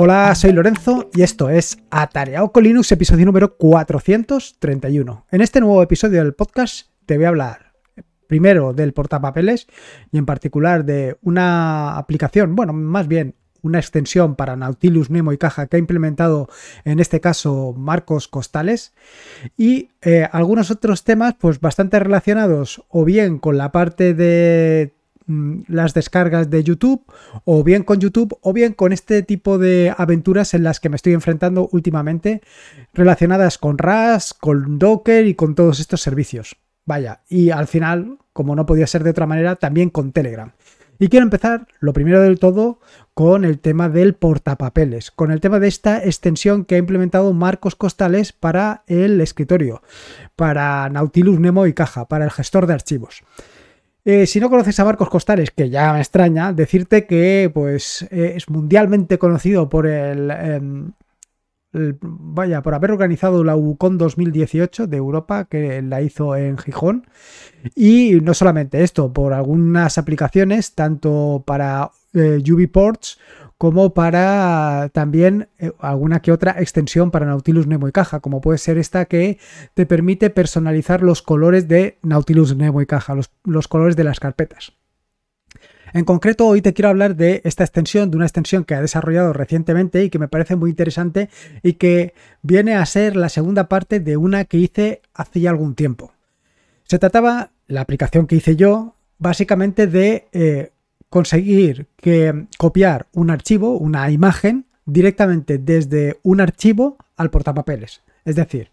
Hola, soy Lorenzo y esto es Atareado con Linux, episodio número 431. En este nuevo episodio del podcast te voy a hablar primero del portapapeles y en particular de una aplicación, bueno, más bien una extensión para Nautilus, Nemo y Caja que ha implementado en este caso Marcos Costales y eh, algunos otros temas pues bastante relacionados o bien con la parte de las descargas de YouTube o bien con YouTube o bien con este tipo de aventuras en las que me estoy enfrentando últimamente relacionadas con RAS, con Docker y con todos estos servicios. Vaya, y al final, como no podía ser de otra manera, también con Telegram. Y quiero empezar, lo primero del todo, con el tema del portapapeles, con el tema de esta extensión que ha implementado Marcos Costales para el escritorio, para Nautilus Nemo y Caja, para el gestor de archivos. Eh, si no conoces a Marcos Costales, que ya me extraña, decirte que pues, eh, es mundialmente conocido por el, em, vaya, por haber organizado la UCON 2018 de Europa, que la hizo en Gijón. Y no solamente esto, por algunas aplicaciones, tanto para eh, UbiPorts como para también eh, alguna que otra extensión para Nautilus Nemo y Caja, como puede ser esta que te permite personalizar los colores de Nautilus Nemo y Caja, los colores de las carpetas. En concreto, hoy te quiero hablar de esta extensión, de una extensión que ha desarrollado recientemente y que me parece muy interesante y que viene a ser la segunda parte de una que hice hace ya algún tiempo. Se trataba, la aplicación que hice yo, básicamente de eh, conseguir que copiar un archivo, una imagen, directamente desde un archivo al portapapeles. Es decir,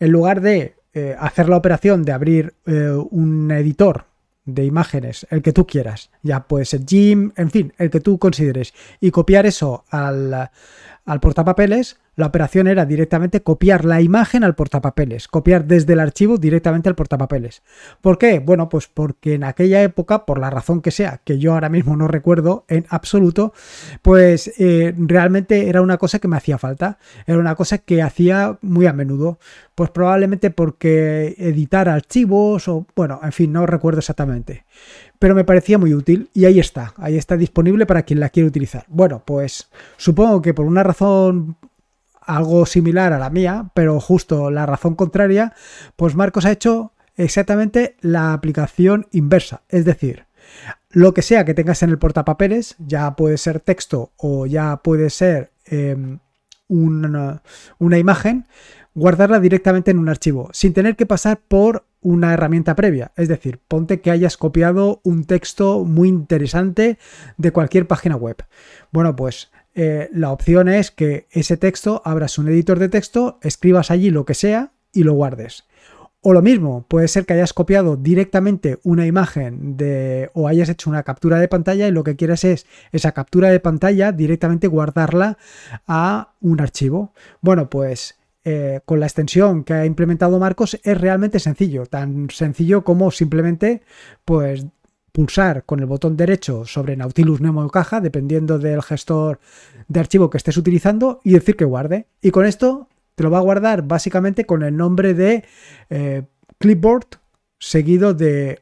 en lugar de eh, hacer la operación de abrir eh, un editor de imágenes, el que tú quieras, ya puede ser Jim, en fin, el que tú consideres, y copiar eso al, al portapapeles, la operación era directamente copiar la imagen al portapapeles, copiar desde el archivo directamente al portapapeles. ¿Por qué? Bueno, pues porque en aquella época, por la razón que sea, que yo ahora mismo no recuerdo en absoluto, pues eh, realmente era una cosa que me hacía falta, era una cosa que hacía muy a menudo, pues probablemente porque editar archivos o bueno, en fin, no recuerdo exactamente pero me parecía muy útil y ahí está, ahí está disponible para quien la quiere utilizar. Bueno, pues supongo que por una razón algo similar a la mía, pero justo la razón contraria, pues Marcos ha hecho exactamente la aplicación inversa. Es decir, lo que sea que tengas en el portapapeles, ya puede ser texto o ya puede ser em, una, una imagen, guardarla directamente en un archivo, sin tener que pasar por una herramienta previa. Es decir, ponte que hayas copiado un texto muy interesante de cualquier página web. Bueno, pues eh, la opción es que ese texto abras un editor de texto, escribas allí lo que sea y lo guardes. O lo mismo, puede ser que hayas copiado directamente una imagen de o hayas hecho una captura de pantalla y lo que quieres es esa captura de pantalla directamente guardarla a un archivo. Bueno, pues eh, con la extensión que ha implementado Marcos es realmente sencillo, tan sencillo como simplemente pues pulsar con el botón derecho sobre Nautilus Nemo Caja, dependiendo del gestor de archivo que estés utilizando, y decir que guarde. Y con esto te lo va a guardar básicamente con el nombre de eh, clipboard seguido de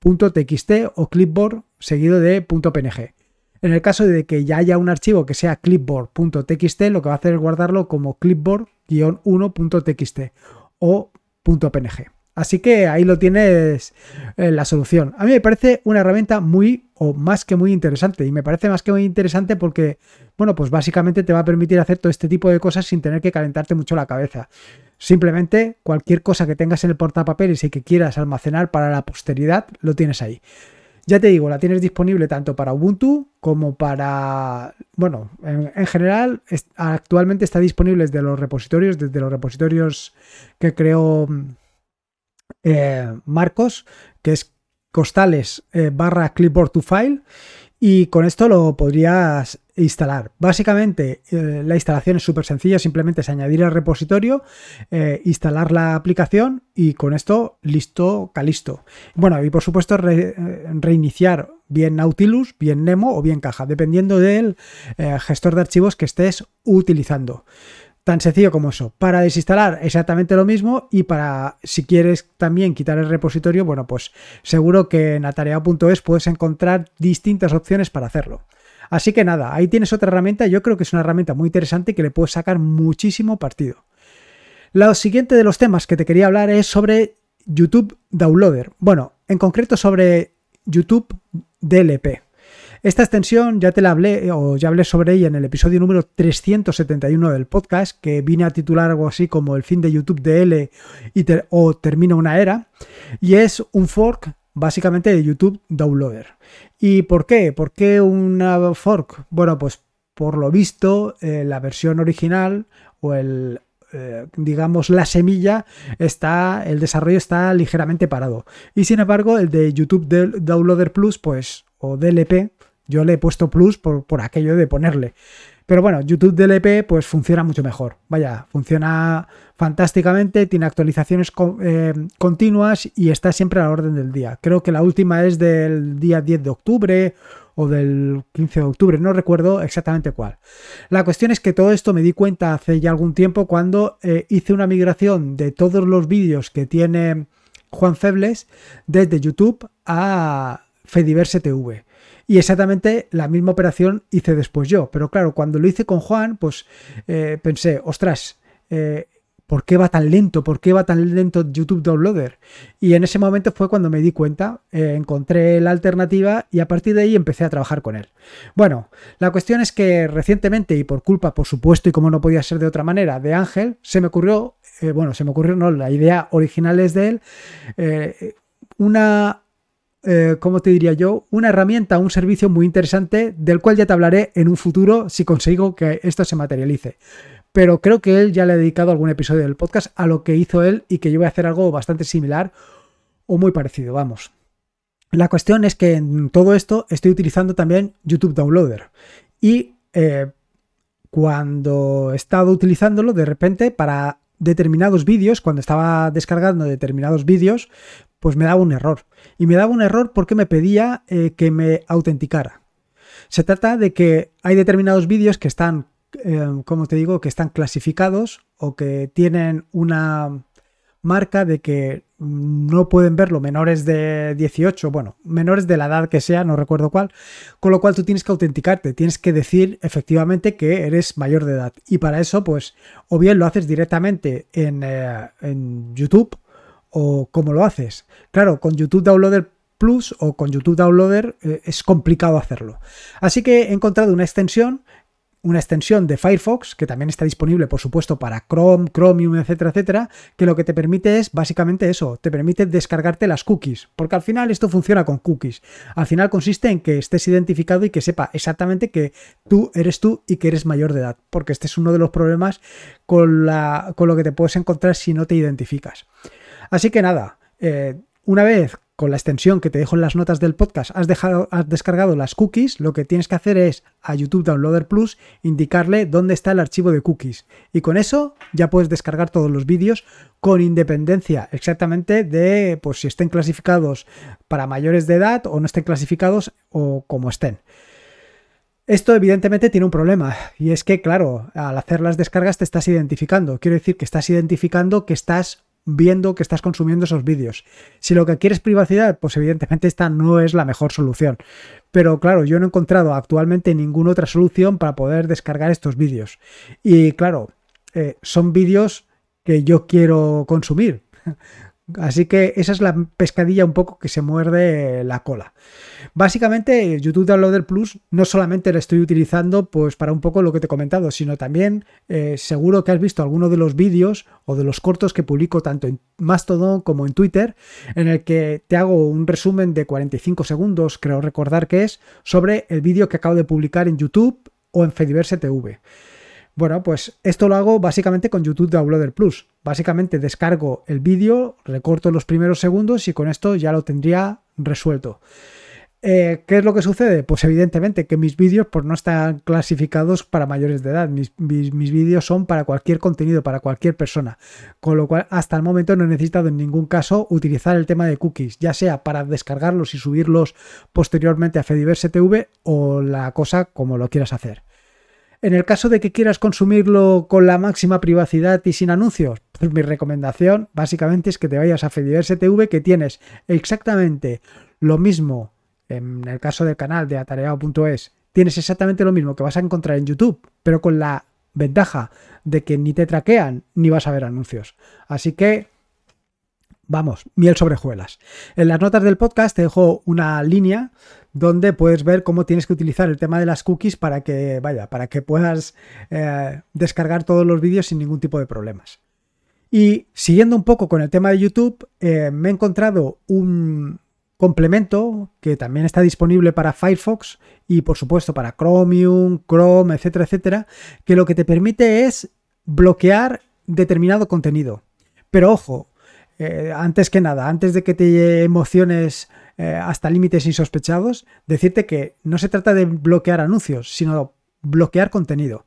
.txt o clipboard seguido de .png. En el caso de que ya haya un archivo que sea clipboard.txt, lo que va a hacer es guardarlo como clipboard-1.txt o .png. Así que ahí lo tienes eh, la solución. A mí me parece una herramienta muy o más que muy interesante. Y me parece más que muy interesante porque, bueno, pues básicamente te va a permitir hacer todo este tipo de cosas sin tener que calentarte mucho la cabeza. Simplemente cualquier cosa que tengas en el portapapeles y que quieras almacenar para la posteridad, lo tienes ahí. Ya te digo, la tienes disponible tanto para Ubuntu como para... Bueno, en, general actualmente está disponible desde los repositorios, desde los repositorios que creó eh, Marcos, que es costales eh, barra clipboard to file y con esto lo podrías instalar. Básicamente eh, la instalación es súper sencilla, simplemente es añadir el repositorio, instalar la aplicación y con esto listo, calisto. Bueno, y por supuesto reiniciar bien Nautilus, bien Nemo o bien Caja, dependiendo del gestor de archivos que estés utilizando. Tan sencillo como eso. Para desinstalar exactamente lo mismo y para si quieres también quitar el repositorio, bueno, pues seguro que en atareado.es puedes encontrar distintas opciones para hacerlo. Así que nada, ahí tienes otra herramienta, yo creo que es una herramienta muy interesante que le puedes sacar muchísimo partido. Lo siguiente de los temas que te quería hablar es sobre YouTube Downloader. Bueno, en concreto sobre YouTube DLP. Esta extensión ya te la hablé o ya hablé sobre ella en el episodio número 371 del podcast, que vine a titular algo así como el fin de YouTube y o termina una era, y es un fork básicamente de YouTube Downloader. ¿Y por qué? ¿Por qué una fork? Bueno, pues por lo visto eh, la versión original o el eh, digamos, la semilla está, el desarrollo está ligeramente parado. Y sin embargo, el de YouTube Downloader Plus, pues, o DLP, yo le he puesto plus por, aquello de ponerle. Pero bueno, YouTube DLP pues funciona mucho mejor. Vaya, funciona fantásticamente, tiene actualizaciones eh, continuas y está siempre a la orden del día. Creo que la última es del día 10 de octubre o del 15 de octubre, no recuerdo exactamente cuál. La cuestión es que todo esto me di cuenta hace ya algún tiempo cuando eh, hice una migración de todos los vídeos que tiene Juan Febles desde YouTube a Fediverse TV. Y exactamente la misma operación hice después yo. Pero claro, cuando lo hice con Juan, pues eh, pensé, ostras, eh, ¿por qué va tan lento? ¿Por qué va tan lento YouTube Downloader? Y en ese momento fue cuando me di cuenta, eh, encontré la alternativa y a partir de ahí empecé a trabajar con él. Bueno, la cuestión es que recientemente y por culpa, por supuesto, y como no podía ser de otra manera, de Ángel, se me ocurrió, bueno, se me ocurrió, no, la idea original es de él, una eh, como te diría yo, una herramienta, un servicio muy interesante del cual ya te hablaré en un futuro si consigo que esto se materialice. Pero creo que él ya le ha dedicado algún episodio del podcast a lo que hizo él y que yo voy a hacer algo bastante similar o muy parecido, vamos. La cuestión es que en todo esto estoy utilizando también YouTube Downloader y eh, cuando he estado utilizándolo de repente para determinados vídeos, cuando estaba descargando determinados vídeos, pues me daba un error. Y me daba un error porque me pedía eh, que me autenticara. Se trata de que hay determinados vídeos que están, eh, como te digo, que están clasificados o que tienen una marca de que no pueden verlo menores de 18, bueno, menores de la edad que sea, no recuerdo cuál, con lo cual tú tienes que autenticarte, tienes que decir efectivamente que eres mayor de edad. Y para eso, pues, o bien lo haces directamente en, eh, en YouTube o cómo lo haces. Claro, con YouTube Downloader Plus o con YouTube Downloader eh, es complicado hacerlo. Así que he encontrado una extensión una extensión de Firefox, que también está disponible, por supuesto, para Chrome, Chromium, etcétera, etcétera, que lo que te permite es básicamente eso, te permite descargarte las cookies, porque al final esto funciona con cookies. Al final consiste en que estés identificado y que sepa exactamente que tú eres tú y que eres mayor de edad, porque este es uno de los problemas con, con lo que te puedes encontrar si no te identificas. Así que nada, eh, una vez con la extensión que te dejo en las notas del podcast has, dejado, has descargado las cookies, lo que tienes que hacer es a YouTube Downloader Plus indicarle dónde está el archivo de cookies. Y con eso ya puedes descargar todos los vídeos con independencia exactamente de pues, si estén clasificados para mayores de edad o no estén clasificados o como estén. Esto evidentemente tiene un problema y es que, claro, al hacer las descargas te estás identificando. Quiero decir que estás identificando que estás viendo que estás consumiendo esos vídeos. Si lo que quieres es privacidad, pues evidentemente esta no es la mejor solución. Pero claro, yo no he encontrado actualmente ninguna otra solución para poder descargar estos vídeos. Y claro, eh, son vídeos que yo quiero consumir. Así que esa es la pescadilla un poco que se muerde la cola. Básicamente, YouTube Downloader Plus no solamente lo estoy utilizando pues para un poco lo que te he comentado, sino también eh, seguro que has visto alguno de los vídeos o de los cortos que publico tanto en Mastodon como en Twitter, en el que te hago un resumen de 45 segundos, creo recordar que es, sobre el vídeo que acabo de publicar en YouTube o en Fediverse TV. Bueno, pues esto lo hago básicamente con YouTube Downloader Plus. Básicamente descargo el vídeo, recorto los primeros segundos y con esto ya lo tendría resuelto. Eh, ¿Qué es lo que sucede? Pues evidentemente que mis vídeos pues, no están clasificados para mayores de edad. Mis, vídeos son para cualquier contenido, para cualquier persona. Con lo cual, hasta el momento no he necesitado en ningún caso utilizar el tema de cookies, ya sea para descargarlos y subirlos posteriormente a Fediverse TV o la cosa como lo quieras hacer. En el caso de que quieras consumirlo con la máxima privacidad y sin anuncios, pues mi recomendación básicamente es que te vayas a Fediverse TV que tienes exactamente lo mismo en el caso del canal de atareado.es tienes exactamente lo mismo que vas a encontrar en YouTube, pero con la ventaja de que ni te traquean ni vas a ver anuncios. Así que, vamos, miel sobre juelas. En las notas del podcast te dejo una línea donde puedes ver cómo tienes que utilizar el tema de las cookies para que, vaya, para que puedas eh, descargar todos los vídeos sin ningún tipo de problemas. Y siguiendo un poco con el tema de YouTube, eh, me he encontrado un complemento que también está disponible para Firefox y por supuesto para Chromium, Chrome, etcétera, etcétera, que lo que te permite es bloquear determinado contenido. Pero ojo, eh, antes que nada, antes de que te emociones eh, hasta límites insospechados, decirte que no se trata de bloquear anuncios, sino bloquear contenido.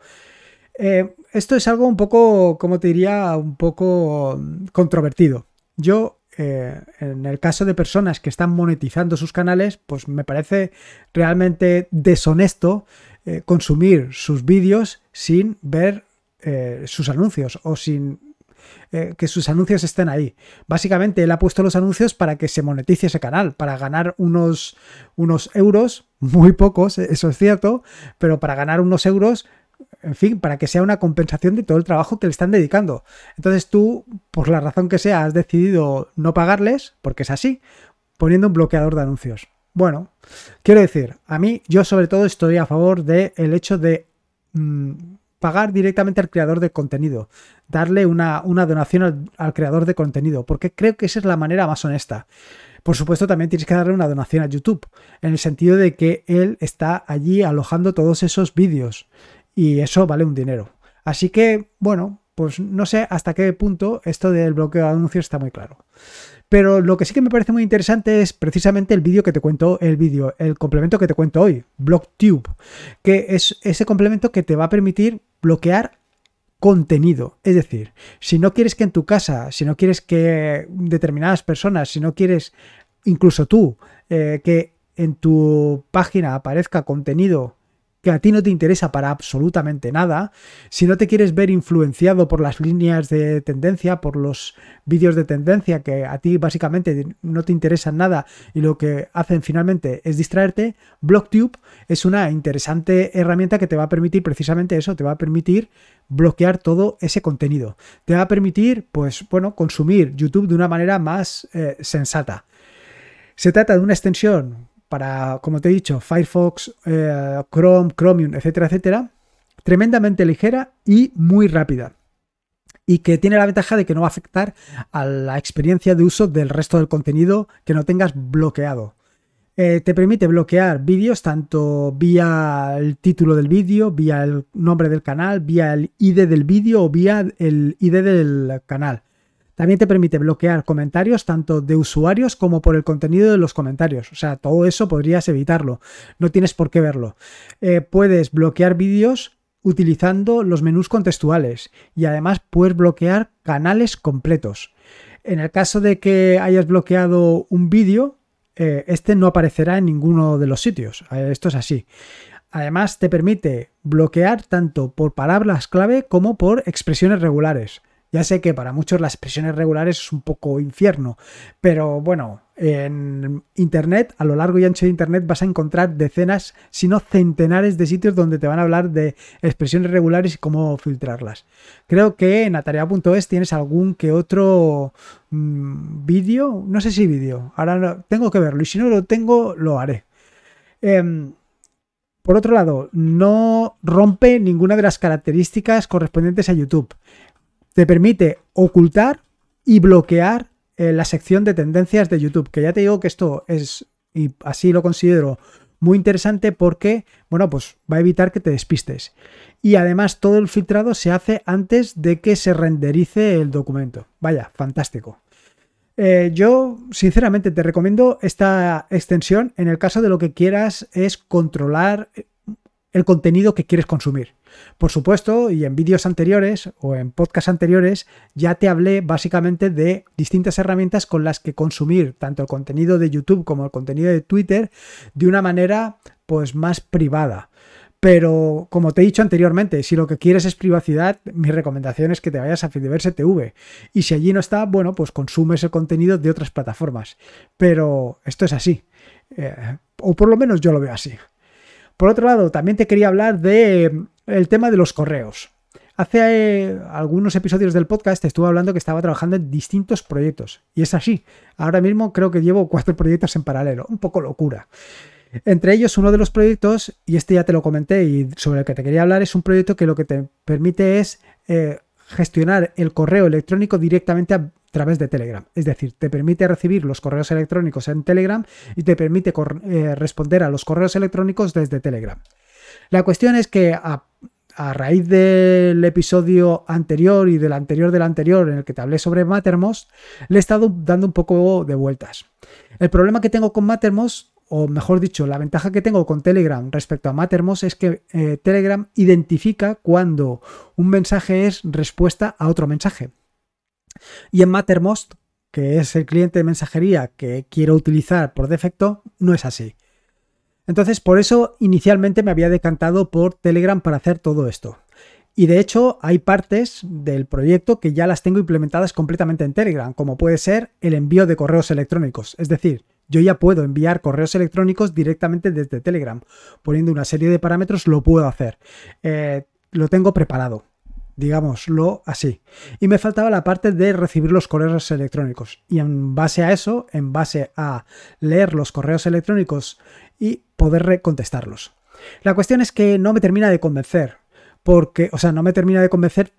Eh, esto es algo un poco, como te diría, un poco controvertido. Yo, en el caso de personas que están monetizando sus canales, pues me parece realmente deshonesto consumir sus vídeos sin ver sus anuncios o sin que sus anuncios estén ahí. Básicamente él ha puesto los anuncios para que se monetice ese canal, para ganar unos, unos euros, muy pocos, eso es cierto, pero para ganar unos euros en fin, para que sea una compensación de todo el trabajo que le están dedicando. Entonces tú, por la razón que sea, has decidido no pagarles, porque es así, poniendo un bloqueador de anuncios. Bueno, quiero decir, a mí yo sobre todo estoy a favor del hecho de mm, pagar directamente al creador de contenido, darle una, donación al, al creador de contenido, porque creo que esa es la manera más honesta. Por supuesto, también tienes que darle una donación a YouTube, en el sentido de que él está allí alojando todos esos vídeos y eso vale un dinero. Así que, bueno, pues no sé hasta qué punto esto del bloqueo de anuncios está muy claro. Pero lo que sí que me parece muy interesante es precisamente el vídeo que te cuento, el vídeo, el complemento que te cuento hoy, BlockTube, que es ese complemento que te va a permitir bloquear contenido. Es decir, si no quieres que en tu casa, si no quieres que determinadas personas, si no quieres incluso tú, eh, que en tu página aparezca contenido que a ti no te interesa para absolutamente nada, si no te quieres ver influenciado por las líneas de tendencia, por los vídeos de tendencia que a ti básicamente no te interesan nada y lo que hacen finalmente es distraerte, BlockTube es una interesante herramienta que te va a permitir precisamente eso, te va a permitir bloquear todo ese contenido. Te va a permitir, pues bueno, consumir YouTube de una manera más eh, sensata. Se trata de una extensión para, como te he dicho, Firefox, eh, Chrome, Chromium, etcétera, etcétera, tremendamente ligera y muy rápida. Y que tiene la ventaja de que no va a afectar a la experiencia de uso del resto del contenido que no tengas bloqueado. Eh, te permite bloquear vídeos tanto vía el título del vídeo, vía el nombre del canal, vía el ID del vídeo o vía el ID del canal. También te permite bloquear comentarios tanto de usuarios como por el contenido de los comentarios. O sea, todo eso podrías evitarlo. No tienes por qué verlo. Eh, puedes bloquear vídeos utilizando los menús contextuales y además puedes bloquear canales completos. En el caso de que hayas bloqueado un vídeo, eh, este no aparecerá en ninguno de los sitios. Eh, esto es así. Además, te permite bloquear tanto por palabras clave como por expresiones regulares. Ya sé que para muchos las expresiones regulares es un poco infierno, pero bueno, en Internet, a lo largo y ancho de Internet, vas a encontrar decenas, si no centenares de sitios donde te van a hablar de expresiones regulares y cómo filtrarlas. Creo que en atarea.es tienes algún que otro mm, vídeo, no sé si vídeo, ahora tengo que verlo y si no lo tengo, lo haré. Em, por otro lado, no rompe ninguna de las características correspondientes a YouTube te permite ocultar y bloquear eh, la sección de tendencias de YouTube, que ya te digo que esto es, y así lo considero, muy interesante porque, bueno, pues va a evitar que te despistes. Y además todo el filtrado se hace antes de que se renderice el documento. Vaya, fantástico. Eh, yo, sinceramente, te recomiendo esta extensión en el caso de lo que quieras es controlar el contenido que quieres consumir. Por supuesto, y en vídeos anteriores o en podcasts anteriores ya te hablé básicamente de distintas herramientas con las que consumir tanto el contenido de YouTube como el contenido de Twitter de una manera pues más privada. Pero como te he dicho anteriormente, si lo que quieres es privacidad, mi recomendación es que te vayas a Fidiverse TV. Y si allí no está, bueno, pues consumes el contenido de otras plataformas. Pero esto es así. Eh, o por lo menos yo lo veo así. Por otro lado, también te quería hablar del el tema de los correos. Hace eh, algunos episodios del podcast estuve hablando que estaba trabajando en distintos proyectos. Y es así. Ahora mismo creo que llevo cuatro proyectos en paralelo. Un poco locura. Entre ellos, uno de los proyectos, y este ya te lo comenté y sobre el que te quería hablar, es un proyecto que lo que te permite es eh, gestionar el correo electrónico directamente a través de Telegram. Es decir, te permite recibir los correos electrónicos en Telegram y te permite eh, responder a los correos electrónicos desde Telegram. La cuestión es que a, raíz del episodio anterior y del anterior del anterior en el que te hablé sobre Mattermost, le he estado dando un poco de vueltas. El problema que tengo con Mattermost o mejor dicho, la ventaja que tengo con Telegram respecto a Mattermost es que eh, Telegram identifica cuando un mensaje es respuesta a otro mensaje. Y en Mattermost, que es el cliente de mensajería que quiero utilizar por defecto, no es así. Entonces, por eso inicialmente me había decantado por Telegram para hacer todo esto. Y de hecho, hay partes del proyecto que ya las tengo implementadas completamente en Telegram, como puede ser el envío de correos electrónicos. Es decir, yo ya puedo enviar correos electrónicos directamente desde Telegram. Poniendo una serie de parámetros lo puedo hacer. Eh, lo tengo preparado digámoslo así. Y me faltaba la parte de recibir los correos electrónicos. Y en base a eso, en base a leer los correos electrónicos y poder contestarlos. La cuestión es que no me termina de convencer. Porque, o sea, no me termina de convencer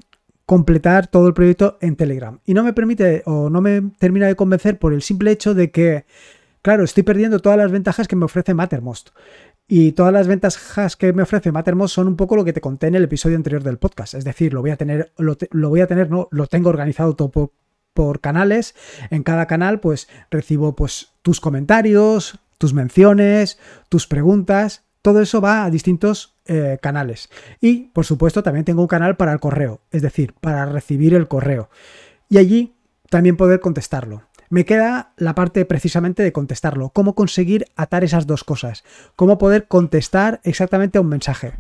completar todo el proyecto en Telegram. Y no me permite o no me termina de convencer por el simple hecho de que, claro, estoy perdiendo todas las ventajas que me ofrece Mattermost. Y todas las ventajas que me ofrece Mattermost son un poco lo que te conté en el episodio anterior del podcast. Es decir, lo voy a tener, lo, voy a tener, no, lo tengo organizado todo por, canales. En cada canal, pues recibo pues tus comentarios, tus menciones, tus preguntas. Todo eso va a distintos eh, canales. Y, por supuesto, también tengo un canal para el correo, es decir, para recibir el correo. Y allí también poder contestarlo. Me queda la parte precisamente de contestarlo, cómo conseguir atar esas dos cosas, cómo poder contestar exactamente a un mensaje.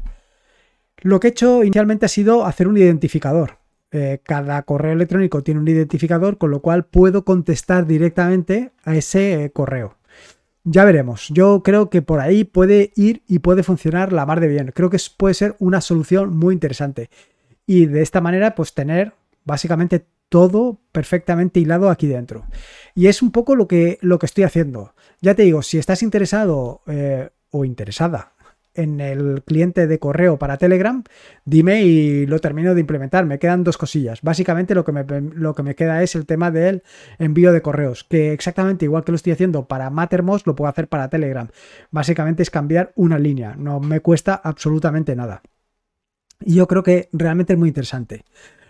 Lo que he hecho inicialmente ha sido hacer un identificador. Eh, cada correo electrónico tiene un identificador, con lo cual puedo contestar directamente a ese eh, correo. Ya veremos. Yo creo que por ahí puede ir y puede funcionar la mar de bien. Creo que puede ser una solución muy interesante. Y de esta manera, pues tener básicamente todo perfectamente hilado aquí dentro. Y es un poco lo que, lo que estoy haciendo. Ya te digo, si estás interesado eh, o interesada en el cliente de correo para Telegram, dime y lo termino de implementar. Me quedan dos cosillas. Básicamente lo que me, lo que me queda es el tema del envío de correos, que exactamente igual que lo estoy haciendo para Mattermost, lo puedo hacer para Telegram. Básicamente es cambiar una línea, no me cuesta absolutamente nada. Y yo creo que realmente es muy interesante.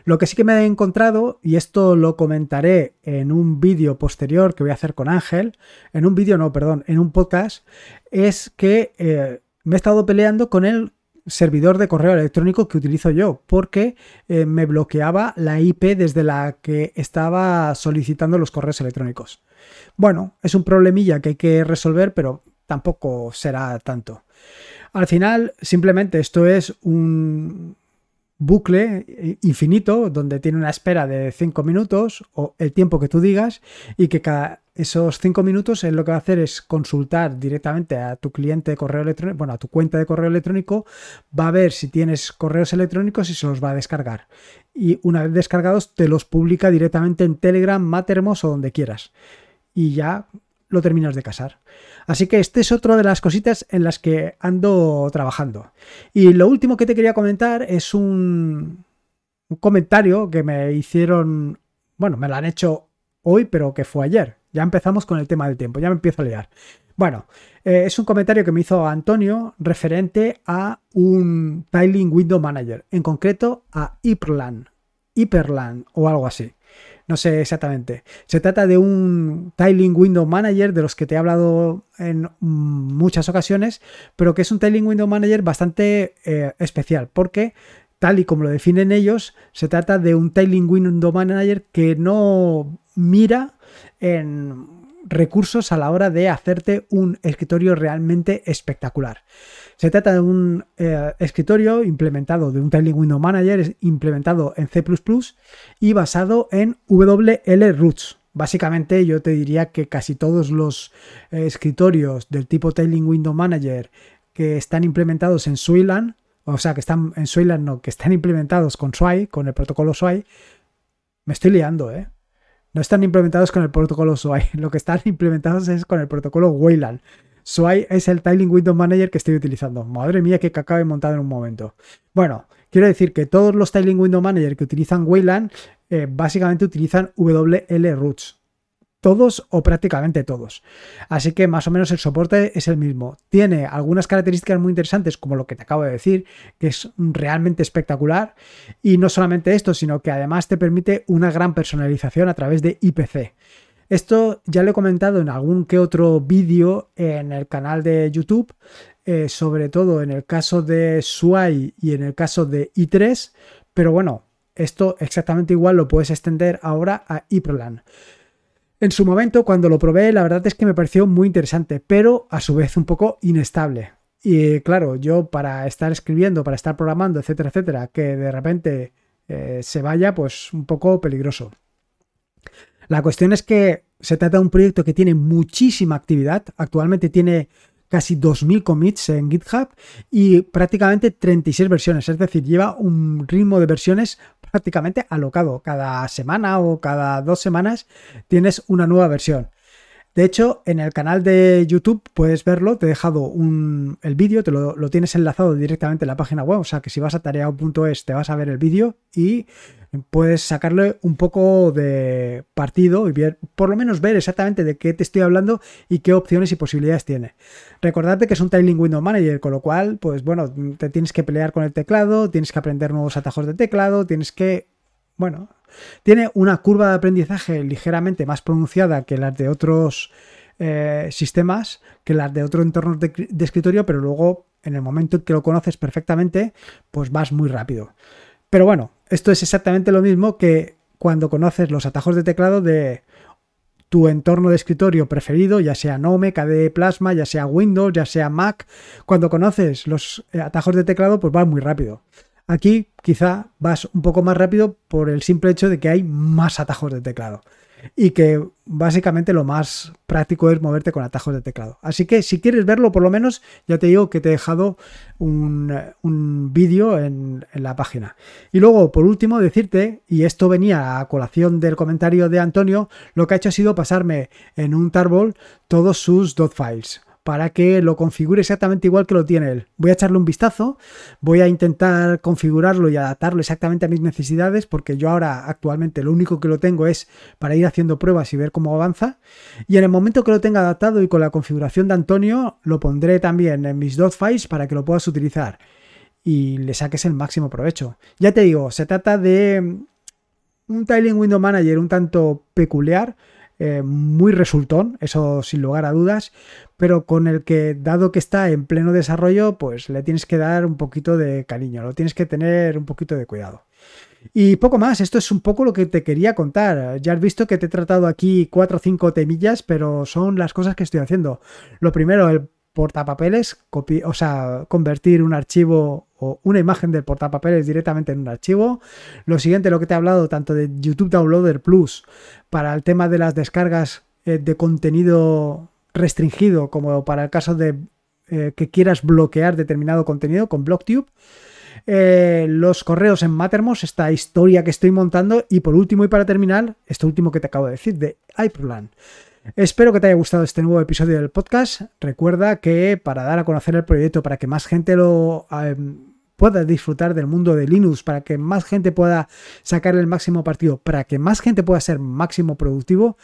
Lo que sí que me he encontrado, y esto lo comentaré en un vídeo posterior que voy a hacer con Ángel, en un vídeo no, perdón, en un podcast, es que eh, me he estado peleando con el servidor de correo electrónico que utilizo yo, porque eh, me bloqueaba la IP desde la que estaba solicitando los correos electrónicos. Bueno, es un problemilla que hay que resolver, pero tampoco será tanto. Al final, simplemente esto es un, bucle eh, infinito donde tiene una espera de 5 minutos o el tiempo que tú digas y que cada esos 5 minutos es lo que va a hacer es consultar directamente a tu cliente de correo electrónico, bueno, a tu cuenta de correo electrónico, va a ver si tienes correos electrónicos y se los va a descargar. Y una vez descargados te los publica directamente en Telegram, Mattermost o donde quieras. Y ya lo terminas de casar. Así que este es otro de las cositas en las que ando trabajando. Y lo último que te quería comentar es un, comentario que me hicieron, bueno, me lo han hecho hoy, pero que fue ayer. Ya empezamos con el tema del tiempo, ya me empiezo a liar. Bueno, eh, es un comentario que me hizo Antonio referente a un Tiling Window Manager, en concreto a Hyperland, Hyperland o algo así no sé exactamente. Se trata de un Tiling Window Manager de los que te he hablado en muchas ocasiones, pero que es un Tiling Window Manager bastante eh, especial porque tal y como lo definen ellos, se trata de un Tiling Window Manager que no mira en recursos a la hora de hacerte un escritorio realmente espectacular. Se trata de un eh, escritorio implementado, de un Tiling Window Manager implementado en C y basado en WL Roots. Básicamente yo te diría que casi todos los eh, escritorios del tipo Tiling Window Manager que están implementados en Swayland, o sea, que están en Swayland, no, que están implementados con Sway, con el protocolo Sway, me estoy liando, ¿eh? No están implementados con el protocolo Sway, lo que están implementados es con el protocolo Wayland. Sway es el Tiling Window Manager que estoy utilizando. Madre mía, que cacao he montado en un momento. Bueno, quiero decir que todos los Tiling Window Manager que utilizan Wayland eh, básicamente utilizan WL Roots todos o prácticamente todos. Así que más o menos el soporte es el mismo. Tiene algunas características muy interesantes como lo que te acabo de decir, que es realmente espectacular. Y no solamente esto, sino que además te permite una gran personalización a través de IPC. Esto ya lo he comentado en algún que otro vídeo en el canal de YouTube, eh, sobre todo en el caso de Sway y en el caso de i3, pero bueno, esto exactamente igual lo puedes extender ahora a iProlan. En su momento, cuando lo probé, la verdad es que me pareció muy interesante, pero a su vez un poco inestable. Y claro, yo para estar escribiendo, para estar programando, etcétera, etcétera, que de repente eh, se vaya, pues un poco peligroso. La cuestión es que se trata de un proyecto que tiene muchísima actividad. Actualmente tiene casi 2.000 commits en GitHub y prácticamente 36 versiones. Es decir, lleva un ritmo de versiones prácticamente alocado. Cada semana o cada dos semanas tienes una nueva versión. De hecho, en el canal de YouTube puedes verlo, te he dejado el vídeo, te lo, tienes enlazado directamente en la página web, o sea que si vas a tareao.es te vas a ver el vídeo y puedes sacarle un poco de partido y ver, por lo menos ver exactamente de qué te estoy hablando y qué opciones y posibilidades tiene. Recordarte que es un Tiling Window Manager, con lo cual, pues bueno, te tienes que pelear con el teclado, tienes que aprender nuevos atajos de teclado, tienes que, bueno, tiene una curva de aprendizaje ligeramente más pronunciada que las de otros eh, sistemas, que las de otro entorno de, escritorio, pero luego en el momento en que lo conoces perfectamente, pues vas muy rápido. Pero bueno, esto es exactamente lo mismo que cuando conoces los atajos de teclado de tu entorno de escritorio preferido, ya sea Gnome, KDE Plasma, ya sea Windows, ya sea Mac. Cuando conoces los eh, atajos de teclado, pues vas muy rápido. Aquí quizá vas un poco más rápido por el simple hecho de que hay más atajos de teclado y que básicamente lo más práctico es moverte con atajos de teclado. Así que si quieres verlo, por lo menos ya te digo que te he dejado un, vídeo en, la página. Y luego, por último, decirte, y esto venía a colación del comentario de Antonio, lo que ha hecho ha sido pasarme en un tarball todos sus dot files para que lo configure exactamente igual que lo tiene él. Voy a echarle un vistazo, voy a intentar configurarlo y adaptarlo exactamente a mis necesidades, porque yo ahora actualmente lo único que lo tengo es para ir haciendo pruebas y ver cómo avanza. Y en el momento que lo tenga adaptado y con la configuración de Antonio, lo pondré también en mis dot files para que lo puedas utilizar y le saques el máximo provecho. Ya te digo, se trata de un Tiling Window Manager un tanto peculiar, eh, muy resultón, eso sin lugar a dudas, pero con el que, dado que está en pleno desarrollo, pues le tienes que dar un poquito de cariño, lo tienes que tener un poquito de cuidado. Y poco más, esto es un poco lo que te quería contar. Ya has visto que te he tratado aquí cuatro o cinco temillas, pero son las cosas que estoy haciendo. Lo primero, el portapapeles, o sea, convertir un archivo o una imagen del portapapeles directamente en un archivo. Lo siguiente, lo que te he hablado tanto de YouTube Downloader Plus para el tema de las descargas eh, de contenido restringido, como para el caso de eh, que quieras bloquear determinado contenido con BlockTube. Eh, los correos en Mattermost, esta historia que estoy montando. Y por último y para terminar, esto último que te acabo de decir, de iProlan. Espero que te haya gustado este nuevo episodio del podcast. Recuerda que para dar a conocer el proyecto, para que más gente lo em, pueda disfrutar del mundo de Linux, para que más gente pueda sacar el máximo partido, para que más gente pueda ser máximo productivo,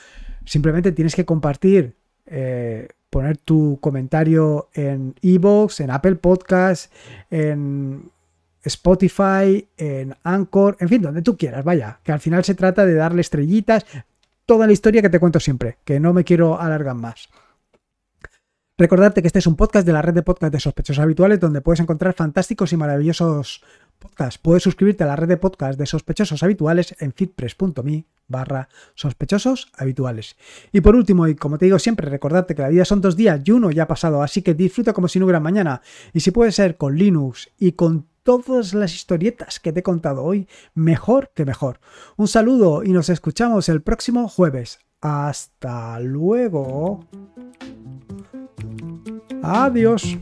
simplemente tienes que compartir, eh, poner tu comentario en Evox, en Apple Podcast, en Spotify, en Anchor, en fin, donde tú quieras, vaya, que al final se trata de darle estrellitas, toda la historia que te cuento siempre, que no me quiero alargar más. Recordarte que este es un podcast de la red de podcast de sospechosos habituales donde puedes encontrar fantásticos y maravillosos podcasts. Puedes suscribirte a la red de podcast de sospechosos habituales en fitpress.me barra sospechosos habituales. Y por último, y como te digo siempre, recordarte que la vida son dos días y uno ya ha pasado, así que disfruta como si no hubiera mañana. Y si puede ser con Linux y con todas las historietas que te he contado hoy, mejor que mejor. Un saludo y nos escuchamos el próximo jueves. Hasta luego. Adiós.